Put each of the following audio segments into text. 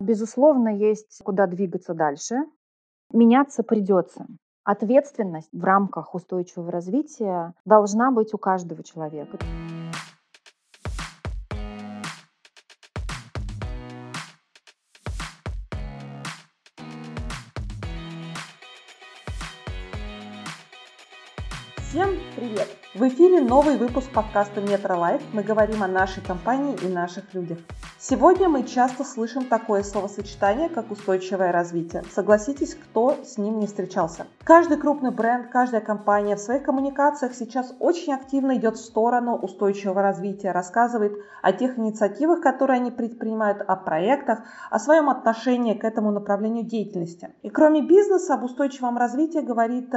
Безусловно, есть куда двигаться дальше. Меняться придется. Ответственность в рамках устойчивого развития должна быть у каждого человека. В эфире новый выпуск подкаста Metro Life. Мы говорим о нашей компании и наших людях. Сегодня мы часто слышим такое словосочетание, как устойчивое развитие. Согласитесь, кто с ним не встречался. Каждый крупный бренд, каждая компания в своих коммуникациях сейчас очень активно идет в сторону устойчивого развития, рассказывает о тех инициативах, которые они предпринимают, о проектах, о своем отношении к этому направлению деятельности. И кроме бизнеса, об устойчивом развитии говорит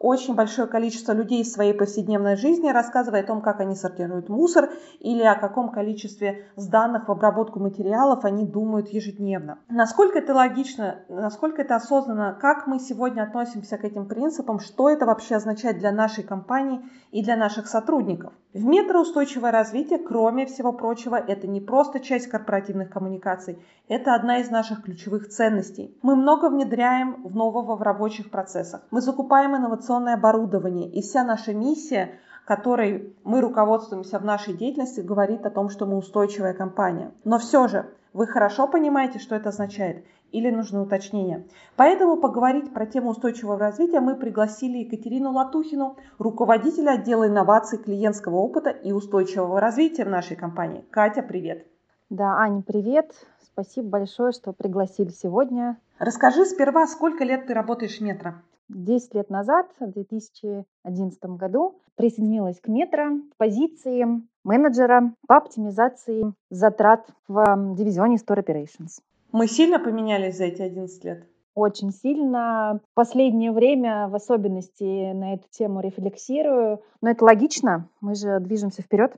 очень большое количество людей в своей повседневной жизни, рассказывая о том, как они сортируют мусор или о каком количестве сданных в обработку материалов они думают ежедневно. Насколько это логично, насколько это осознанно, как мы сегодня относимся к этим принципам, что это вообще означает для нашей компании и для наших сотрудников. В метро устойчивое развитие, кроме всего прочего, это не просто часть корпоративных коммуникаций, это одна из наших ключевых ценностей. Мы много внедряем в нового в рабочих процессах. Мы закупаем инновационное оборудование, и вся наша миссия которой мы руководствуемся в нашей деятельности, говорит о том, что мы устойчивая компания. Но все же, вы хорошо понимаете, что это означает? Или нужны уточнения? Поэтому поговорить про тему устойчивого развития мы пригласили Екатерину Латухину, руководителя отдела инноваций, клиентского опыта и устойчивого развития в нашей компании. Катя, привет! Да, Аня, привет! Спасибо большое, что пригласили сегодня. Расскажи сперва, сколько лет ты работаешь в метро? 10 лет назад, в 2011 году, присоединилась к метро в позиции менеджера по оптимизации затрат в дивизионе Store Operations. Мы сильно поменялись за эти 11 лет? Очень сильно. В последнее время, в особенности, на эту тему рефлексирую. Но это логично, мы же движемся вперед.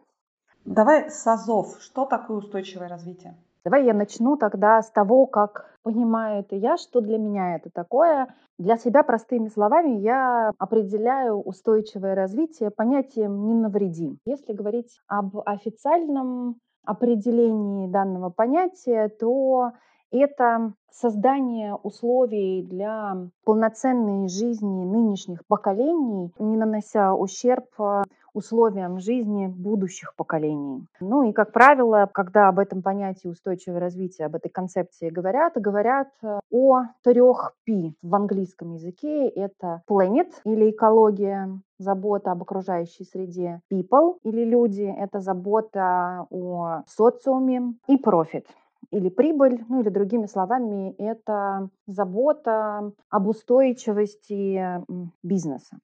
Давай с АЗОВ. Что такое устойчивое развитие? Давай я начну тогда с того, как понимаю это я, что для меня это такое. Для себя простыми словами я определяю устойчивое развитие понятием «не навреди». Если говорить об официальном определении данного понятия, то это создание условий для полноценной жизни нынешних поколений, не нанося ущерб условиям жизни будущих поколений. Ну и, как правило, когда об этом понятии устойчивого развития, об этой концепции говорят, говорят э, о трех P в английском языке. Это planet или экология, забота об окружающей среде, people или люди, это забота о социуме и profit или прибыль, ну или другими словами, это забота об устойчивости бизнеса.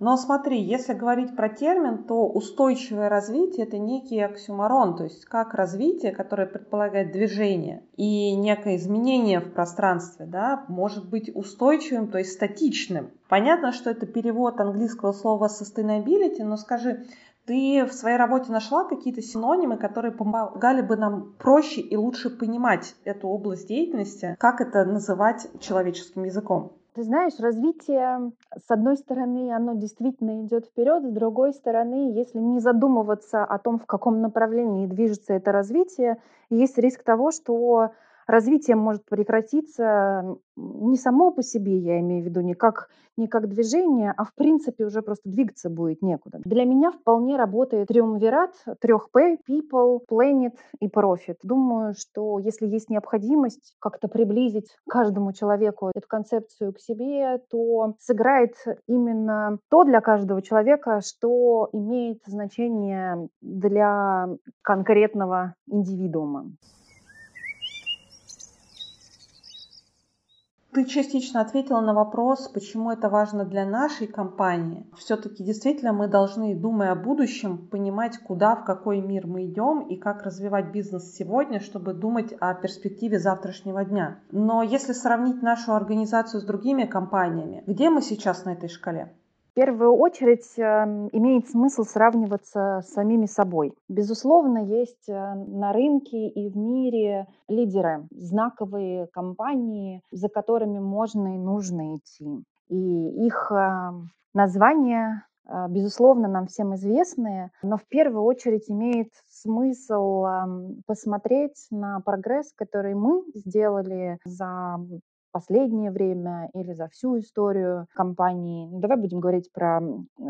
Но смотри, если говорить про термин, то устойчивое развитие – это некий оксюмарон, то есть как развитие, которое предполагает движение и некое изменение в пространстве, да, может быть устойчивым, то есть статичным. Понятно, что это перевод английского слова sustainability, но скажи, ты в своей работе нашла какие-то синонимы, которые помогали бы нам проще и лучше понимать эту область деятельности, как это называть человеческим языком? Ты знаешь, развитие, с одной стороны, оно действительно идет вперед, с другой стороны, если не задумываться о том, в каком направлении движется это развитие, есть риск того, что развитие может прекратиться не само по себе, я имею в виду, не как, не как движение, а в принципе уже просто двигаться будет некуда. Для меня вполне работает триумвират трех П – people, planet и profit. Думаю, что если есть необходимость как-то приблизить каждому человеку эту концепцию к себе, то сыграет именно то для каждого человека, что имеет значение для конкретного индивидуума. Ты частично ответила на вопрос, почему это важно для нашей компании. Все-таки действительно мы должны, думая о будущем, понимать, куда, в какой мир мы идем и как развивать бизнес сегодня, чтобы думать о перспективе завтрашнего дня. Но если сравнить нашу организацию с другими компаниями, где мы сейчас на этой шкале? В первую очередь эм, имеет смысл сравниваться с самими собой. Безусловно, есть э, на рынке и в мире лидеры, знаковые компании, за которыми можно и нужно идти. И их эм, названия, э, безусловно, нам всем известные, но в первую очередь имеет смысл посмотреть на прогресс, который мы сделали за последнее время или за всю историю компании. Ну, давай будем говорить про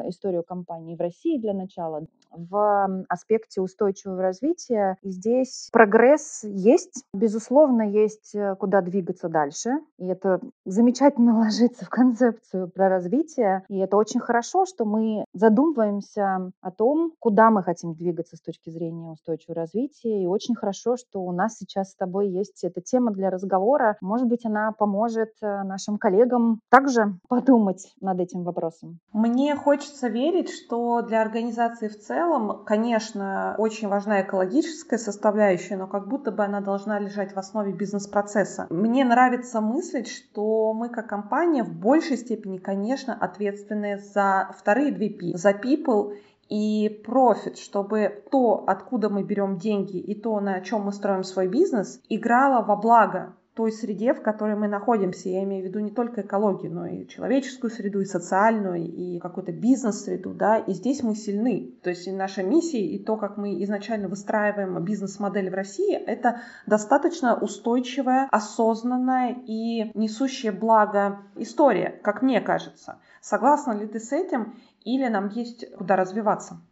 историю компании в России для начала. В аспекте устойчивого развития здесь прогресс есть, безусловно, есть э, куда двигаться дальше. И это замечательно ложится в концепцию про развитие. И это очень хорошо, что мы задумываемся о том, куда мы хотим двигаться с точки зрения устойчивого развития. И очень хорошо, что у нас сейчас с тобой есть эта тема для разговора. Может быть, она поможет поможет э, нашим коллегам также подумать над этим вопросом. Мне хочется верить, что для организации в целом, конечно, очень важна экологическая составляющая, но как будто бы она должна лежать в основе бизнес-процесса. Мне нравится мыслить, что мы как компания в большей степени, конечно, ответственны за вторые две P, за people и профит, чтобы то, откуда мы берем деньги и то, на чем мы строим свой бизнес, играло во благо той среде, в которой мы находимся. Я имею в виду не только экологию, но и человеческую среду, и социальную, и какую-то бизнес-среду, да, и здесь мы сильны. То есть наша миссия, и то, как мы изначально выстраиваем бизнес-модель в России, это достаточно устойчивая, осознанная и несущая благо история, как мне кажется. Согласна ли ты с этим, или нам есть куда развиваться?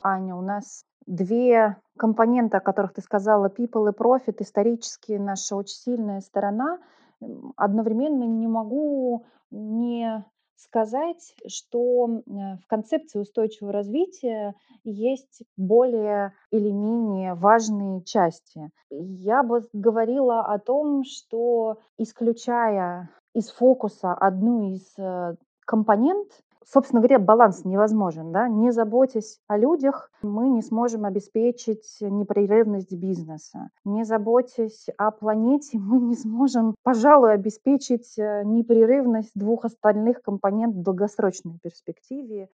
Аня, у нас две компонента, о которых ты сказала, people и profit, исторически наша очень сильная сторона, одновременно не могу не сказать, что э, в концепции устойчивого развития есть более или менее важные части. Я бы говорила о том, что исключая из фокуса одну из э, компонент, собственно говоря, баланс невозможен. Да? Не заботясь о людях, мы не сможем обеспечить непрерывность бизнеса. Не заботясь о планете, мы не сможем, пожалуй, обеспечить э, непрерывность двух остальных компонентов в долгосрочной перспективе.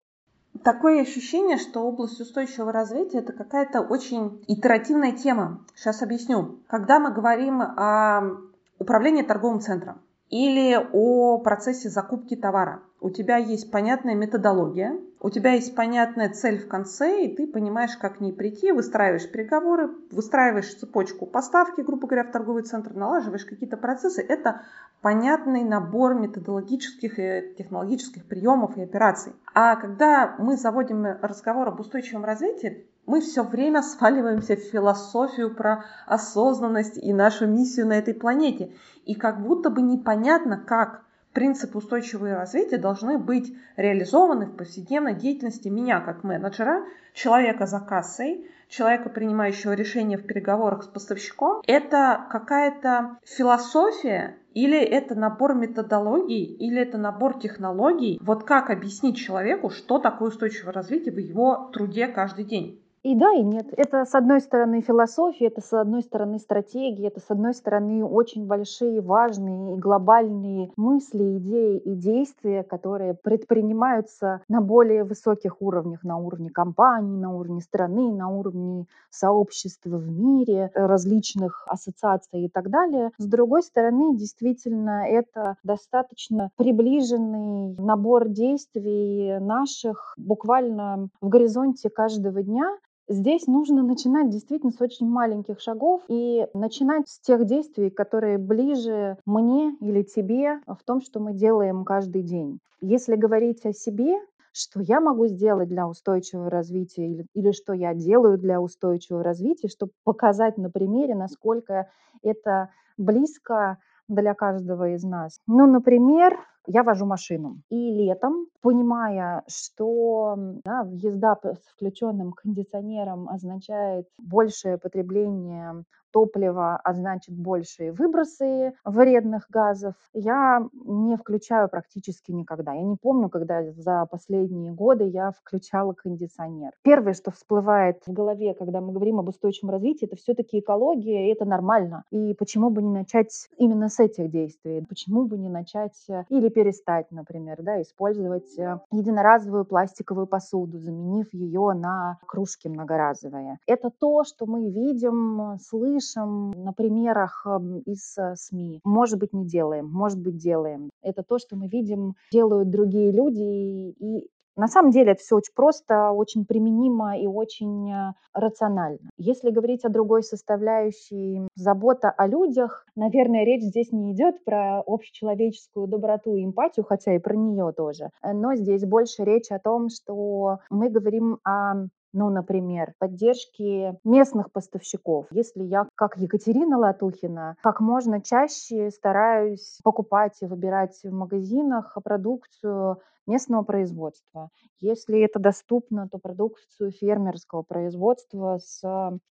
Такое ощущение, что область устойчивого развития это какая-то очень итеративная тема. Сейчас объясню. Когда мы говорим о управлении торговым центром или о процессе закупки товара, у тебя есть понятная методология, у тебя есть понятная цель в конце, и ты понимаешь, как к ней прийти, выстраиваешь переговоры, выстраиваешь цепочку поставки, грубо говоря, в торговый центр, налаживаешь какие-то процессы. Это понятный набор методологических и технологических приемов и операций. А когда мы заводим разговор об устойчивом развитии, мы все время сваливаемся в философию про осознанность и нашу миссию на этой планете. И как будто бы непонятно, как принципы устойчивого развития должны быть реализованы в повседневной деятельности меня как менеджера, человека за кассой, человека, принимающего решения в переговорах с поставщиком. Это какая-то философия или это набор методологий, или это набор технологий. Вот как объяснить человеку, что такое устойчивое развитие в его труде каждый день? И да, и нет. Это, с одной стороны, философия, это, с одной стороны, стратегия, это, с одной стороны, очень большие, важные и глобальные мысли, идеи и действия, которые предпринимаются на более высоких уровнях, на уровне компании, на уровне страны, на уровне сообщества в мире, различных ассоциаций и так далее. С другой стороны, действительно, это достаточно приближенный набор действий наших буквально в горизонте каждого дня, Здесь нужно начинать действительно с очень маленьких шагов и начинать с тех действий, которые ближе мне или тебе в том, что мы делаем каждый день. Если говорить о себе, что я могу сделать для устойчивого развития или, или что я делаю для устойчивого развития, чтобы показать на примере, насколько это близко для каждого из нас. Ну, например, я вожу машину. И летом, понимая, что да, езда с включенным кондиционером означает большее потребление топлива, а значит большие выбросы вредных газов, я не включаю практически никогда. Я не помню, когда за последние годы я включала кондиционер. Первое, что всплывает в голове, когда мы говорим об устойчивом развитии, это все-таки экология, и это нормально. И почему бы не начать именно с этих действий? Почему бы не начать э, или перестать, например, да, использовать э, единоразовую пластиковую посуду, заменив ее на кружки многоразовые? Это то, что мы видим, слышим, на примерах из э, СМИ. Может быть, не делаем, может быть, делаем. Это то, что мы видим, делают другие люди, и На самом деле это все очень просто, очень применимо и очень э, рационально. Если говорить о другой составляющей забота о людях, наверное, речь здесь не идет про общечеловеческую доброту и эмпатию, хотя и про нее тоже. Но здесь больше речь о том, что мы говорим о ну, например, поддержки местных поставщиков. Если я, как Екатерина Латухина, как можно чаще стараюсь покупать и выбирать в магазинах продукцию местного производства. Если это доступно, то продукцию фермерского производства с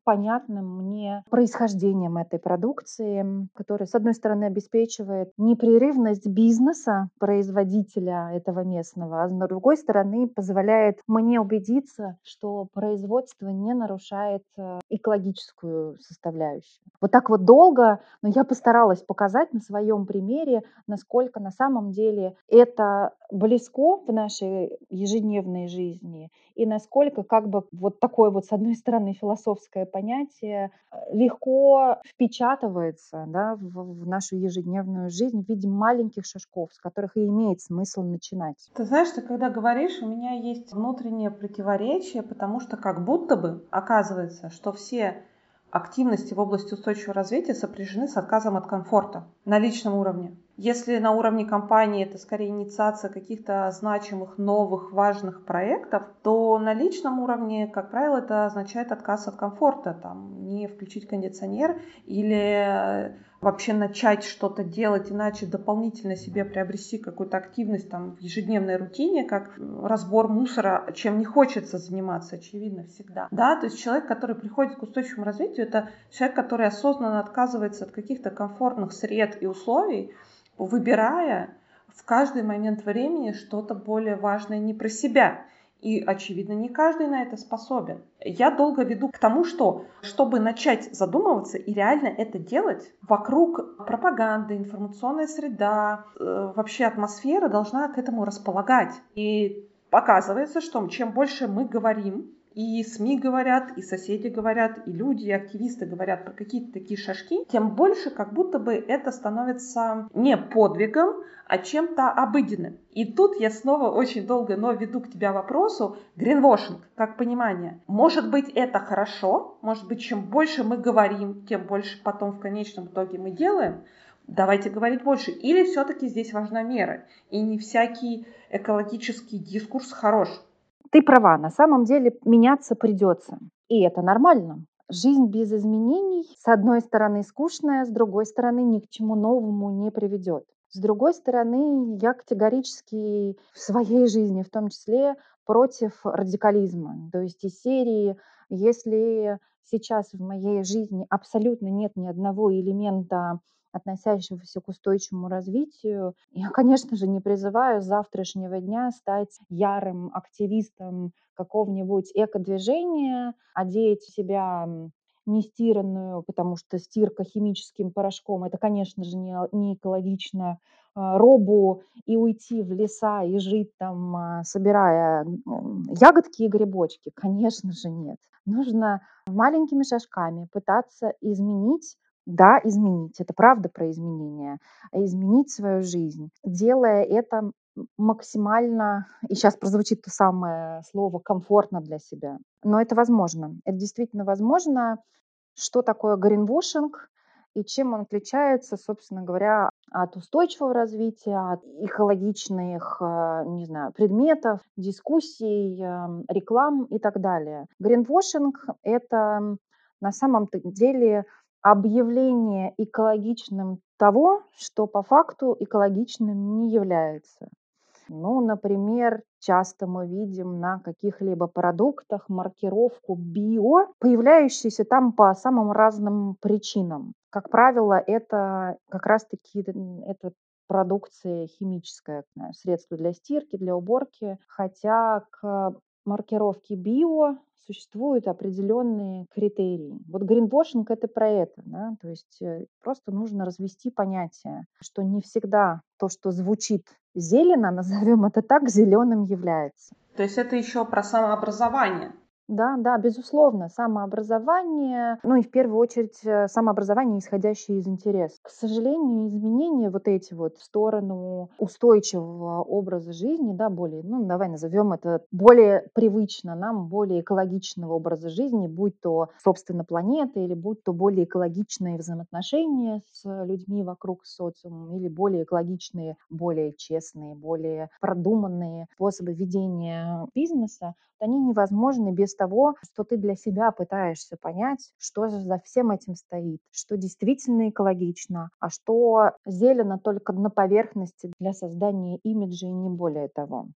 понятным мне происхождением этой продукции, которая, с одной стороны, обеспечивает непрерывность бизнеса производителя этого местного, а с другой стороны, позволяет мне убедиться, что производство не нарушает э, экологическую составляющую. Вот так вот долго, но я постаралась показать на своем примере, насколько на самом деле это близко в нашей ежедневной жизни и насколько как бы вот такое вот, с одной стороны, философское понятие э, легко впечатывается да, в, в нашу ежедневную жизнь в виде маленьких шажков, с которых и имеет смысл начинать. Ты знаешь, ты когда говоришь, у меня есть внутреннее противоречие, потому что как будто бы оказывается, что все активности в области устойчивого развития сопряжены с отказом от комфорта на личном уровне. Если на уровне компании это скорее инициация каких-то значимых, новых, важных проектов, то на личном уровне, как правило, это означает отказ от комфорта. Там, не включить кондиционер или вообще начать что-то делать, иначе дополнительно себе приобрести какую-то активность там в ежедневной рутине, как разбор мусора, чем не хочется заниматься, очевидно, всегда. Да, то есть человек, который приходит к устойчивому развитию, это человек, который осознанно отказывается от каких-то комфортных сред и условий, выбирая в каждый момент времени что-то более важное не про себя. И, очевидно, не каждый на это способен. Я долго веду к тому, что, чтобы начать задумываться и реально это делать, вокруг пропаганды, информационная среда, э, вообще атмосфера должна к этому располагать. И оказывается, что чем больше мы говорим и СМИ говорят, и соседи говорят, и люди, и активисты говорят про какие-то такие шажки, тем больше как будто бы это становится не подвигом, а чем-то обыденным. И тут я снова очень долго, но веду к тебя вопросу, гринвошинг, как понимание. Может быть, это хорошо, может быть, чем больше мы говорим, тем больше потом в конечном итоге мы делаем, давайте говорить больше. Или все-таки здесь важна мера, и не всякий экологический дискурс хорош. Ты права, на самом деле меняться придется. И это нормально. Жизнь без изменений, с одной стороны, скучная, с другой стороны, ни к чему новому не приведет. С другой стороны, я категорически в своей жизни, в том числе, против радикализма. То есть из серии, если сейчас в моей жизни абсолютно нет ни одного элемента относящегося к устойчивому развитию. Я, конечно же, не призываю с завтрашнего дня стать ярым активистом какого-нибудь экодвижения, одеть себя нестиранную, потому что стирка химическим порошком, это, конечно же, не, не экологично, а, робу и уйти в леса и жить там, а, собирая ягодки и грибочки? Конечно же, нет. Нужно маленькими шажками пытаться изменить да, изменить. Это правда про изменения. А изменить свою жизнь, делая это максимально, и сейчас прозвучит то самое слово, комфортно для себя. Но это возможно. Это действительно возможно. Что такое гринвошинг и чем он отличается, собственно говоря, от устойчивого развития, от экологичных, э, не знаю, предметов, дискуссий, эм, реклам и так далее. Гринвошинг – это на самом деле объявление экологичным того, что по факту экологичным не является. Ну, например, часто мы видим на каких-либо продуктах маркировку «био», появляющуюся там по самым разным причинам. Как правило, это как раз-таки это продукция химическая, средства для стирки, для уборки, хотя к маркировке «био» существуют определенные критерии. Вот гринвошинг – это про это. Да? То есть э, просто нужно развести понятие, что не всегда то, что звучит зелено, назовем это так, зеленым является. То есть это еще про самообразование. Да, да, безусловно, самообразование, ну и в первую очередь э, самообразование, исходящее из интереса. К сожалению, изменения вот эти вот в сторону устойчивого образа жизни, да, более, ну давай назовем это более привычно нам, более экологичного образа жизни, будь то, собственно, планета или будь то более экологичные взаимоотношения с людьми вокруг социума или более экологичные, более честные, более продуманные способы ведения бизнеса, они невозможны без того, что ты для себя пытаешься понять, что же за всем этим стоит, что действительно экологично, а что зелено только на поверхности для создания имиджа и не более того.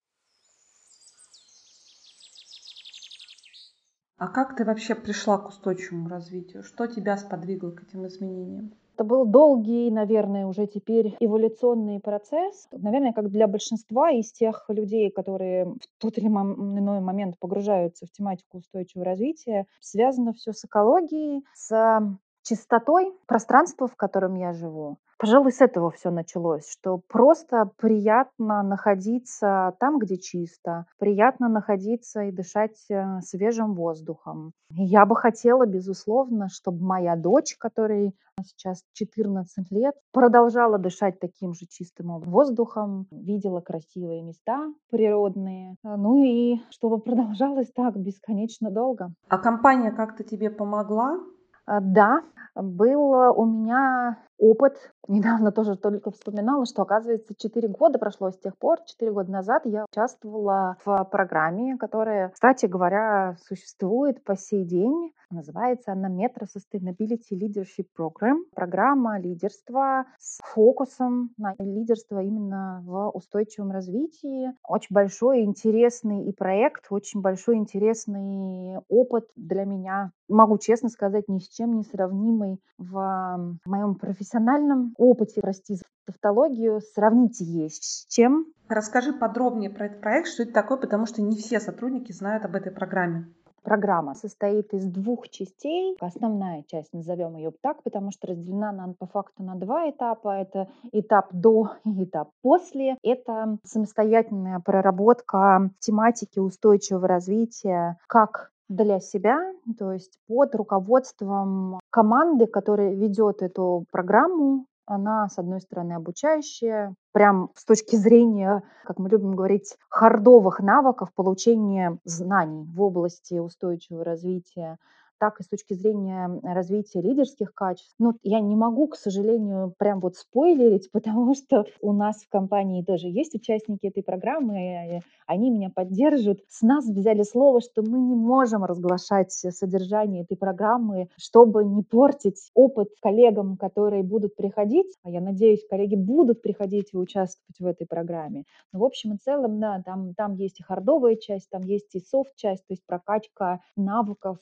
А как ты вообще пришла к устойчивому развитию? Что тебя сподвигло к этим изменениям? Это был долгий, наверное, уже теперь эволюционный процесс. Наверное, как для большинства из тех людей, которые в тот или иной момент погружаются в тематику устойчивого развития, связано все с экологией, с чистотой пространства, в котором я живу. Пожалуй, с этого все началось, что просто приятно находиться там, где чисто, приятно находиться и дышать э, свежим воздухом. я бы хотела, безусловно, чтобы моя дочь, которой сейчас 14 лет, продолжала дышать таким же чистым воздухом, видела красивые места природные, э, ну и чтобы продолжалось так бесконечно долго. А компания как-то тебе помогла? Да, был у меня опыт. Недавно тоже только вспоминала, что, оказывается, 4 года прошло с тех пор. 4 года назад я участвовала в программе, которая, кстати говоря, существует по сей день. Называется она Metro Sustainability Leadership Program. Программа лидерства с фокусом на лидерство именно в устойчивом развитии. Очень большой интересный и проект, очень большой интересный опыт для меня. Могу честно сказать, ни с чем не сравнимый в моем профессиональном опыте, прости за тавтологию, сравнить есть с чем. Расскажи подробнее про этот проект, что это такое, потому что не все сотрудники знают об этой программе. Программа состоит из двух частей. Основная часть, назовем ее так, потому что разделена она по факту на два этапа. Это этап до и этап после. Это самостоятельная проработка тематики устойчивого развития как для себя, то есть под руководством команды, которая ведет эту программу. Она, с одной стороны, обучающая, прям с точки зрения, как мы любим говорить, хардовых навыков получения знаний в области устойчивого развития так и с точки зрения развития лидерских качеств. Ну, я не могу, к сожалению, прям вот спойлерить, потому что у нас в компании тоже есть участники этой программы, и они меня поддержат. С нас взяли слово, что мы не можем разглашать содержание этой программы, чтобы не портить опыт коллегам, которые будут приходить. А я надеюсь, коллеги будут приходить и участвовать в этой программе. Но в общем и целом, да, там, там есть и хардовая часть, там есть и софт-часть, то есть прокачка навыков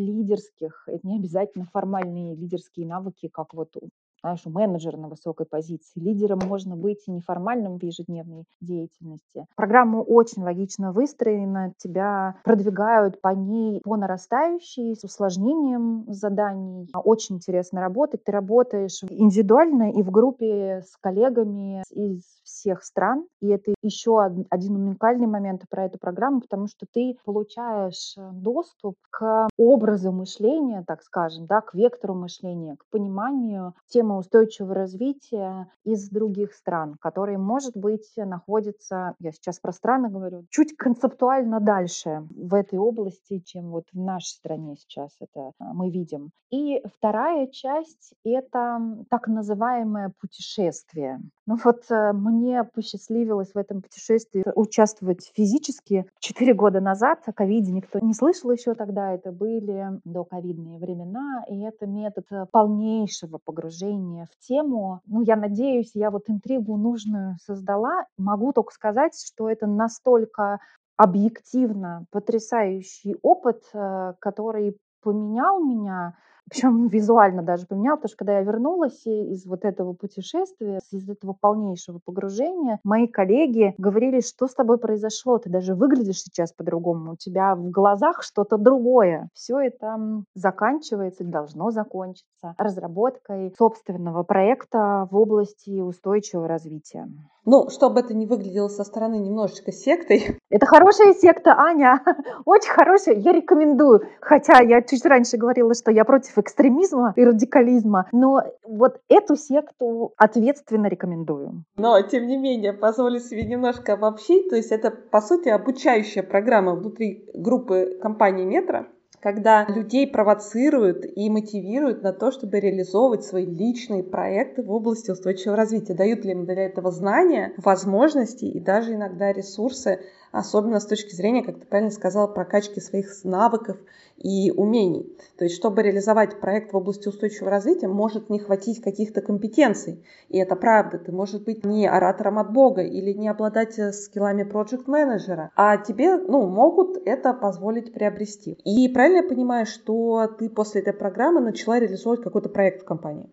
лидерских, это не обязательно формальные лидерские навыки, как вот знаешь, менеджера на высокой позиции. Лидером можно быть и неформальным в ежедневной деятельности. Программа очень логично выстроена, тебя продвигают по ней по нарастающей, с усложнением заданий. Очень интересно работать. Ты работаешь индивидуально и в группе с коллегами из всех стран. И это еще один уникальный момент про эту программу, потому что ты получаешь э, доступ к образу мышления, так скажем, да, к вектору мышления, к пониманию темы устойчивого развития из других стран, которые, может быть, находятся, я сейчас про страны говорю, чуть концептуально дальше в этой области, чем вот в нашей стране сейчас это а, мы видим. И вторая часть — это так называемое путешествие. Ну вот э, мне посчастливилось в этом путешествии участвовать физически. Четыре года назад о ковиде никто не слышал еще тогда. Это были доковидные времена, и это метод э, полнейшего погружения в тему. Ну, я надеюсь, я вот интригу нужную создала. Могу только сказать, что это настолько объективно потрясающий опыт, э, который поменял меня, причем визуально даже поменял, потому что когда я вернулась из вот этого путешествия, из этого полнейшего погружения, мои коллеги говорили, что с тобой произошло, ты даже выглядишь сейчас по-другому, у тебя в глазах что-то другое. Все это заканчивается, должно закончиться разработкой собственного проекта в области устойчивого развития. Ну, чтобы это не выглядело со стороны немножечко сектой. Это хорошая секта, Аня. Очень хорошая. Я рекомендую. Хотя я чуть раньше говорила, что я против экстремизма и радикализма. Но вот эту секту ответственно рекомендую. Но, тем не менее, позволю себе немножко обобщить. То есть это, по сути, обучающая программа внутри группы компании «Метро», когда людей провоцируют и мотивируют на то, чтобы реализовывать свои личные проекты в области устойчивого развития. Дают ли им для этого знания, возможности и даже иногда ресурсы особенно с точки зрения, как ты правильно сказала, прокачки своих навыков и умений. То есть, чтобы реализовать проект в области устойчивого развития, может не хватить каких-то компетенций. И это правда. Ты, может быть, не оратором от Бога или не обладать э, скиллами проект-менеджера, а тебе ну, могут это позволить приобрести. И правильно я понимаю, что ты после этой программы начала реализовывать какой-то проект в компании?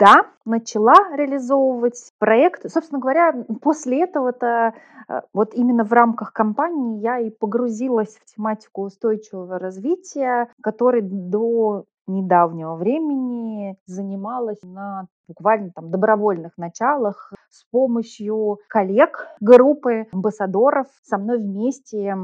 Да, начала реализовывать проект. Собственно говоря, после этого-то э, вот именно в рамках компании я и погрузилась в тематику устойчивого развития, который до недавнего времени занималась на буквально там добровольных началах с помощью коллег, группы амбассадоров. Со мной вместе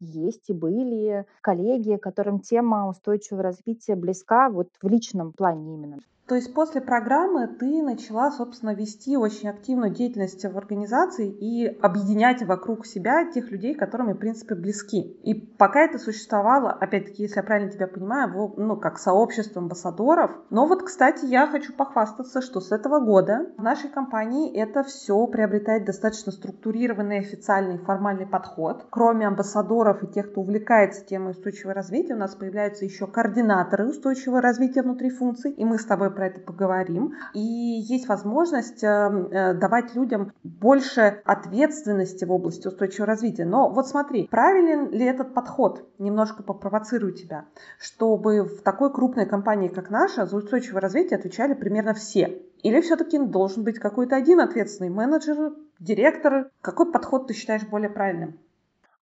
есть и были коллеги, которым тема устойчивого развития близка вот в личном плане именно. То есть после программы ты начала, собственно, вести очень активную деятельность в организации и объединять вокруг себя тех людей, которыми, в принципе, близки. И пока это существовало, опять-таки, если я правильно тебя понимаю, ну, как сообщество амбассадоров. Но вот, кстати, я хочу похвастаться, что с этого года в нашей компании это все приобретает достаточно структурированный, официальный, формальный подход. Кроме амбассадоров и тех, кто увлекается темой устойчивого развития, у нас появляются еще координаторы устойчивого развития внутри функций, и мы с тобой про это поговорим. И есть возможность эм, э, давать людям больше ответственности в области устойчивого развития. Но вот смотри, правилен ли этот подход? Немножко попровоцирую тебя. Чтобы в такой крупной компании, как наша, за устойчивое развитие отвечали примерно все. Или все-таки должен быть какой-то один ответственный менеджер, директор? Какой подход ты считаешь более правильным?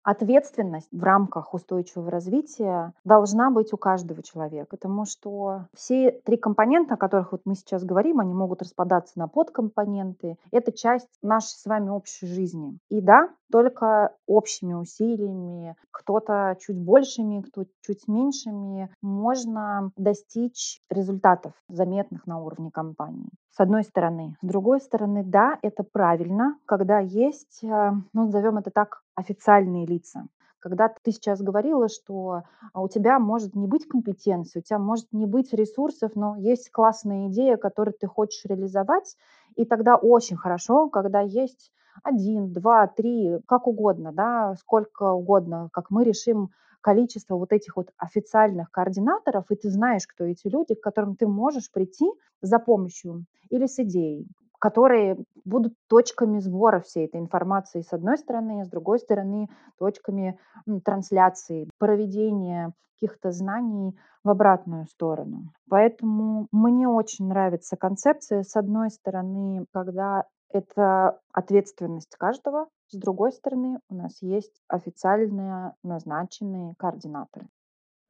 Ответственность в рамках устойчивого развития должна быть у каждого человека, потому что все три компонента, о которых вот мы сейчас говорим, они могут распадаться на подкомпоненты. Это часть нашей с вами общей жизни. И да, только общими усилиями, кто-то чуть большими, кто чуть меньшими, можно достичь результатов, заметных на уровне компании. С одной стороны. С другой стороны, да, это правильно, когда есть, э, ну, назовем это так, официальные лица. Когда ты сейчас говорила, что а, у тебя может не быть компетенции, у тебя может не быть ресурсов, но есть классная идея, которую ты хочешь реализовать, и тогда очень хорошо, когда есть один, два, три, как угодно, да, сколько угодно, как мы решим количество вот этих вот официальных координаторов, и ты знаешь, кто эти люди, к которым ты можешь прийти за помощью или с идеей, которые будут точками сбора всей этой информации с одной стороны, с другой стороны точками трансляции, проведения каких-то знаний в обратную сторону. Поэтому мне очень нравится концепция, с одной стороны, когда это ответственность каждого, с другой стороны, у нас есть официальные назначенные координаторы.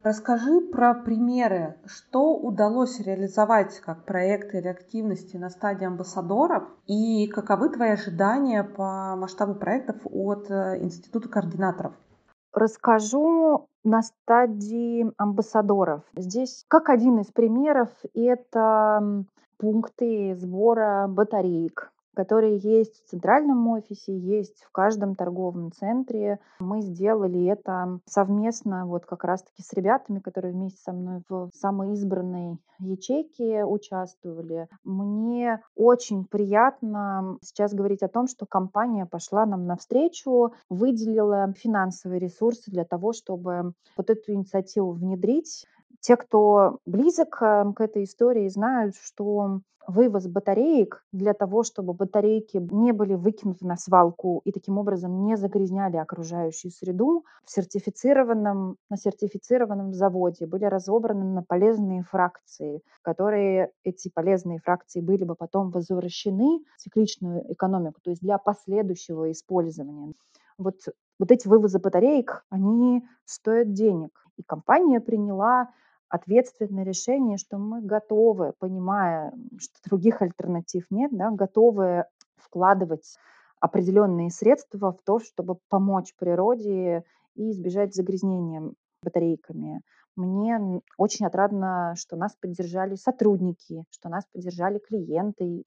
Расскажи про примеры, что удалось реализовать как проекты или активности на стадии амбассадоров и каковы твои ожидания по масштабу проектов от э, Института координаторов? Расскажу на стадии амбассадоров. Здесь как один из примеров это пункты сбора батареек которые есть в центральном офисе, есть в каждом торговом центре. Мы сделали это совместно вот как раз-таки с ребятами, которые вместе со мной в самой избранной ячейке участвовали. Мне очень приятно сейчас говорить о том, что компания пошла нам навстречу, выделила финансовые ресурсы для того, чтобы вот эту инициативу внедрить те, кто близок к этой истории, знают, что вывоз батареек для того, чтобы батарейки не были выкинуты на свалку и таким образом не загрязняли окружающую среду, в сертифицированном, на сертифицированном заводе были разобраны на полезные фракции, которые эти полезные фракции были бы потом возвращены в цикличную экономику, то есть для последующего использования. Вот, вот эти вывозы батареек, они стоят денег. И компания приняла ответственное решение, что мы готовы, понимая, что других альтернатив нет, да, готовы вкладывать определенные средства в то, чтобы помочь природе и избежать загрязнения батарейками. Мне очень отрадно, что нас поддержали сотрудники, что нас поддержали клиенты.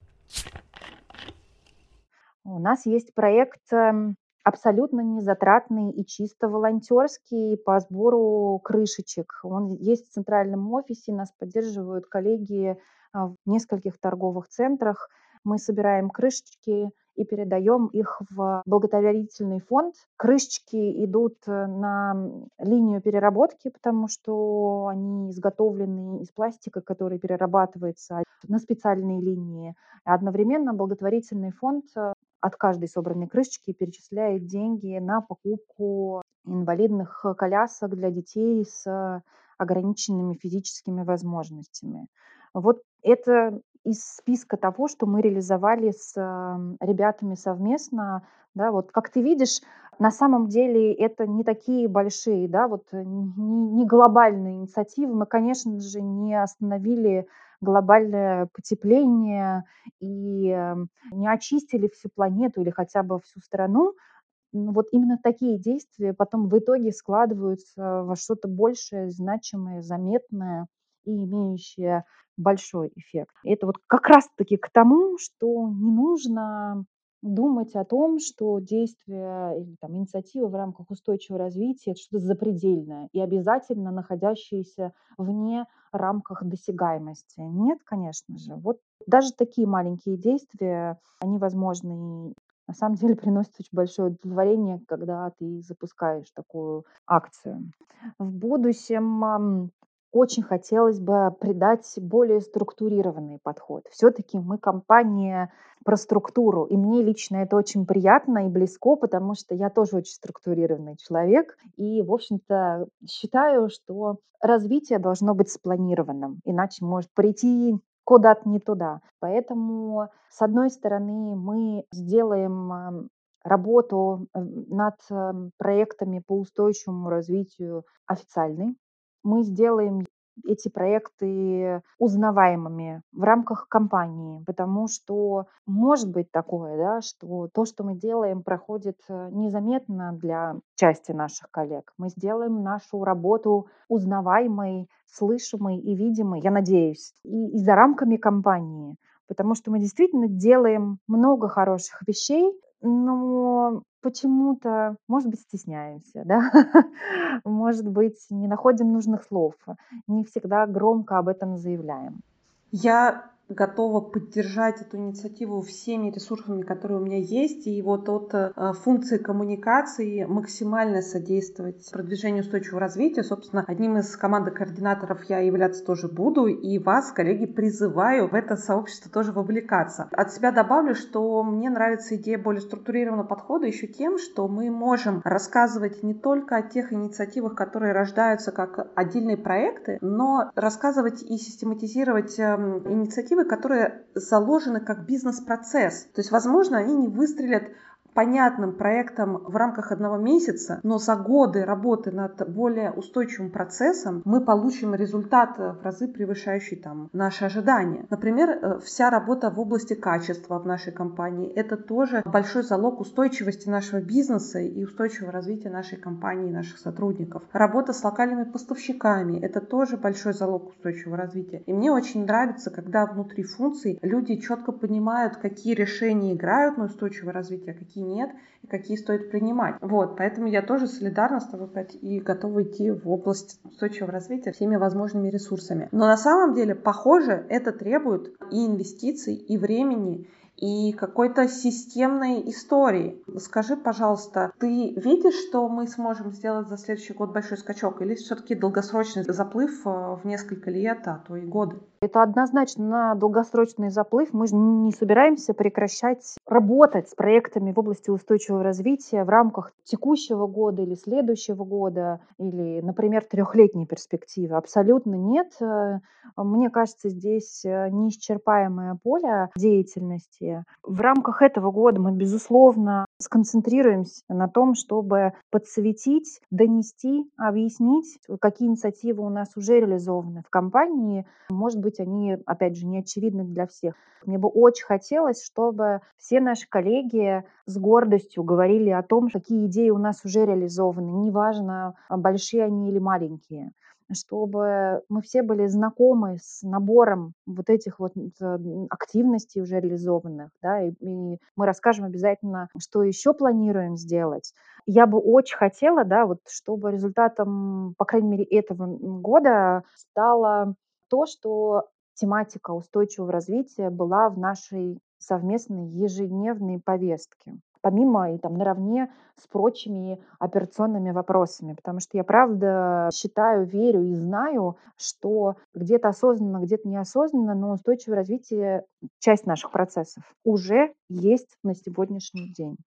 У нас есть проект эм, абсолютно незатратный и чисто волонтерский по сбору крышечек. Он есть в центральном офисе, нас поддерживают коллеги а, в нескольких торговых центрах. Мы собираем крышечки и передаем их в благотворительный фонд. Крышечки идут э, на линию переработки, потому что они изготовлены из пластика, который перерабатывается на специальные линии. Одновременно благотворительный фонд э, от каждой собранной крышечки перечисляет деньги на покупку инвалидных э, колясок для детей с ограниченными физическими возможностями. Вот это из списка того, что мы реализовали с ребятами совместно. Да, вот как ты видишь, на самом деле это не такие большие, да, вот э, не, не глобальные инициативы. Мы, конечно же, не остановили глобальное потепление и эм, не очистили всю планету или хотя бы всю страну, вот именно такие действия потом в итоге складываются во что-то большее, значимое, заметное и имеющее большой эффект. Это вот как раз-таки к тому, что не нужно думать о том, что действие или там, инициатива в рамках устойчивого развития – это что-то запредельное и обязательно находящееся вне рамках досягаемости. Нет, конечно же. Вот даже такие маленькие действия, они возможны и на самом деле приносят очень большое удовлетворение, когда ты запускаешь такую акцию. В будущем очень хотелось бы придать более структурированный подход. Все-таки мы компания про структуру, и мне лично это очень приятно и близко, потому что я тоже очень структурированный человек, и, в общем-то, считаю, что развитие должно быть спланированным, иначе может прийти куда-то не туда. Поэтому, с одной стороны, мы сделаем работу над проектами по устойчивому развитию официальной, мы сделаем эти проекты узнаваемыми в рамках компании, потому что может быть такое, да, что то, что мы делаем, проходит э, незаметно для части наших коллег. Мы сделаем нашу работу узнаваемой, слышимой и видимой, я надеюсь, и, и за рамками компании, потому что мы действительно делаем много хороших вещей, но почему-то, может быть, стесняемся, да? может быть, не находим нужных слов, не всегда громко об этом заявляем. Я готова поддержать эту инициативу всеми ресурсами, которые у меня есть, и вот от э, функции коммуникации максимально содействовать продвижению устойчивого развития. Собственно, одним из команды координаторов я являться тоже буду, и вас, коллеги, призываю в это сообщество тоже вовлекаться. От себя добавлю, что мне нравится идея более структурированного подхода еще тем, что мы можем рассказывать не только о тех инициативах, которые рождаются как отдельные проекты, но рассказывать и систематизировать эм, инициативы, инициативы, которые заложены как бизнес-процесс. То есть, возможно, они не выстрелят понятным проектом в рамках одного месяца, но за годы работы над более устойчивым процессом мы получим результат в разы превышающий там наши ожидания. Например, э, вся работа в области качества в нашей компании – это тоже большой залог устойчивости нашего бизнеса и устойчивого развития нашей компании и наших сотрудников. Работа с локальными поставщиками – это тоже большой залог устойчивого развития. И мне очень нравится, когда внутри функций люди четко понимают, какие решения играют на устойчивое развитие, а какие какие нет, и какие стоит принимать. Вот, поэтому я тоже солидарна с тобой, Кать, и готова идти в область устойчивого развития всеми возможными ресурсами. Но на самом деле, похоже, это требует и инвестиций, и времени, и какой-то системной истории. Скажи, пожалуйста, ты видишь, что мы сможем сделать за следующий год большой скачок, или все-таки долгосрочный заплыв э, в несколько лет, а то и годы? Это однозначно на долгосрочный заплыв. Мы же не собираемся прекращать работать с проектами в области устойчивого развития в рамках текущего года или следующего года, или, например, трехлетней перспективы. Абсолютно нет. Э, мне кажется, здесь э, неисчерпаемое поле деятельности. В рамках этого года мы, безусловно, сконцентрируемся на том, чтобы подсветить, донести, объяснить, какие инициативы у нас уже реализованы в компании. Может быть, они, опять же, не очевидны для всех. Мне бы очень хотелось, чтобы все наши коллеги с гордостью говорили о том, какие идеи у нас уже реализованы, неважно, большие они или маленькие чтобы мы все были знакомы с набором вот этих вот активностей уже реализованных, да, и, и мы расскажем обязательно, что еще планируем сделать. Я бы очень хотела, да, вот чтобы результатом, по крайней мере, этого года стало то, что тематика устойчивого развития была в нашей совместной ежедневной повестке помимо и там наравне с прочими операционными вопросами. Потому что я правда считаю, верю и знаю, что где-то осознанно, где-то неосознанно, но устойчивое развитие, часть наших процессов, уже есть на сегодняшний день.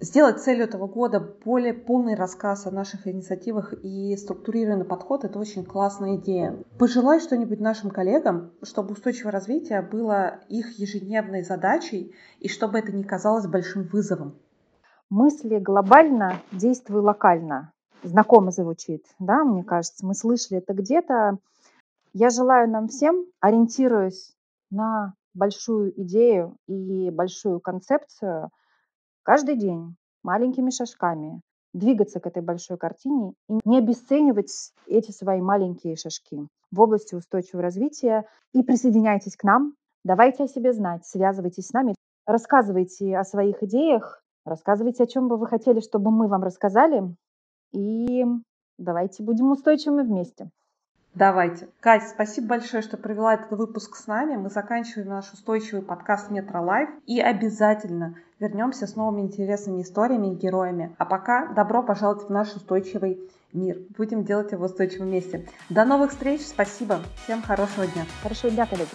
Сделать целью этого года более полный рассказ о наших инициативах и структурированный подход – это очень классная идея. Пожелай что-нибудь нашим коллегам, чтобы устойчивое развитие было их ежедневной задачей и чтобы это не казалось большим вызовом. Мысли глобально, действуй локально. Знакомо звучит, да, мне кажется. Мы слышали это где-то. Я желаю нам всем, ориентируясь на большую идею и большую концепцию – каждый день маленькими шажками двигаться к этой большой картине и не обесценивать эти свои маленькие шажки в области устойчивого развития. И присоединяйтесь к нам, давайте о себе знать, связывайтесь с нами, рассказывайте о своих идеях, рассказывайте, о чем бы вы хотели, чтобы мы вам рассказали. И давайте будем устойчивыми вместе. Давайте. Кать, спасибо большое, что провела этот выпуск с нами. Мы заканчиваем наш устойчивый подкаст Metro Life и обязательно вернемся с новыми интересными историями и героями. А пока добро пожаловать в наш устойчивый мир. Будем делать его в устойчивом месте. До новых встреч. Спасибо. Всем хорошего дня. Хорошего дня, коллеги.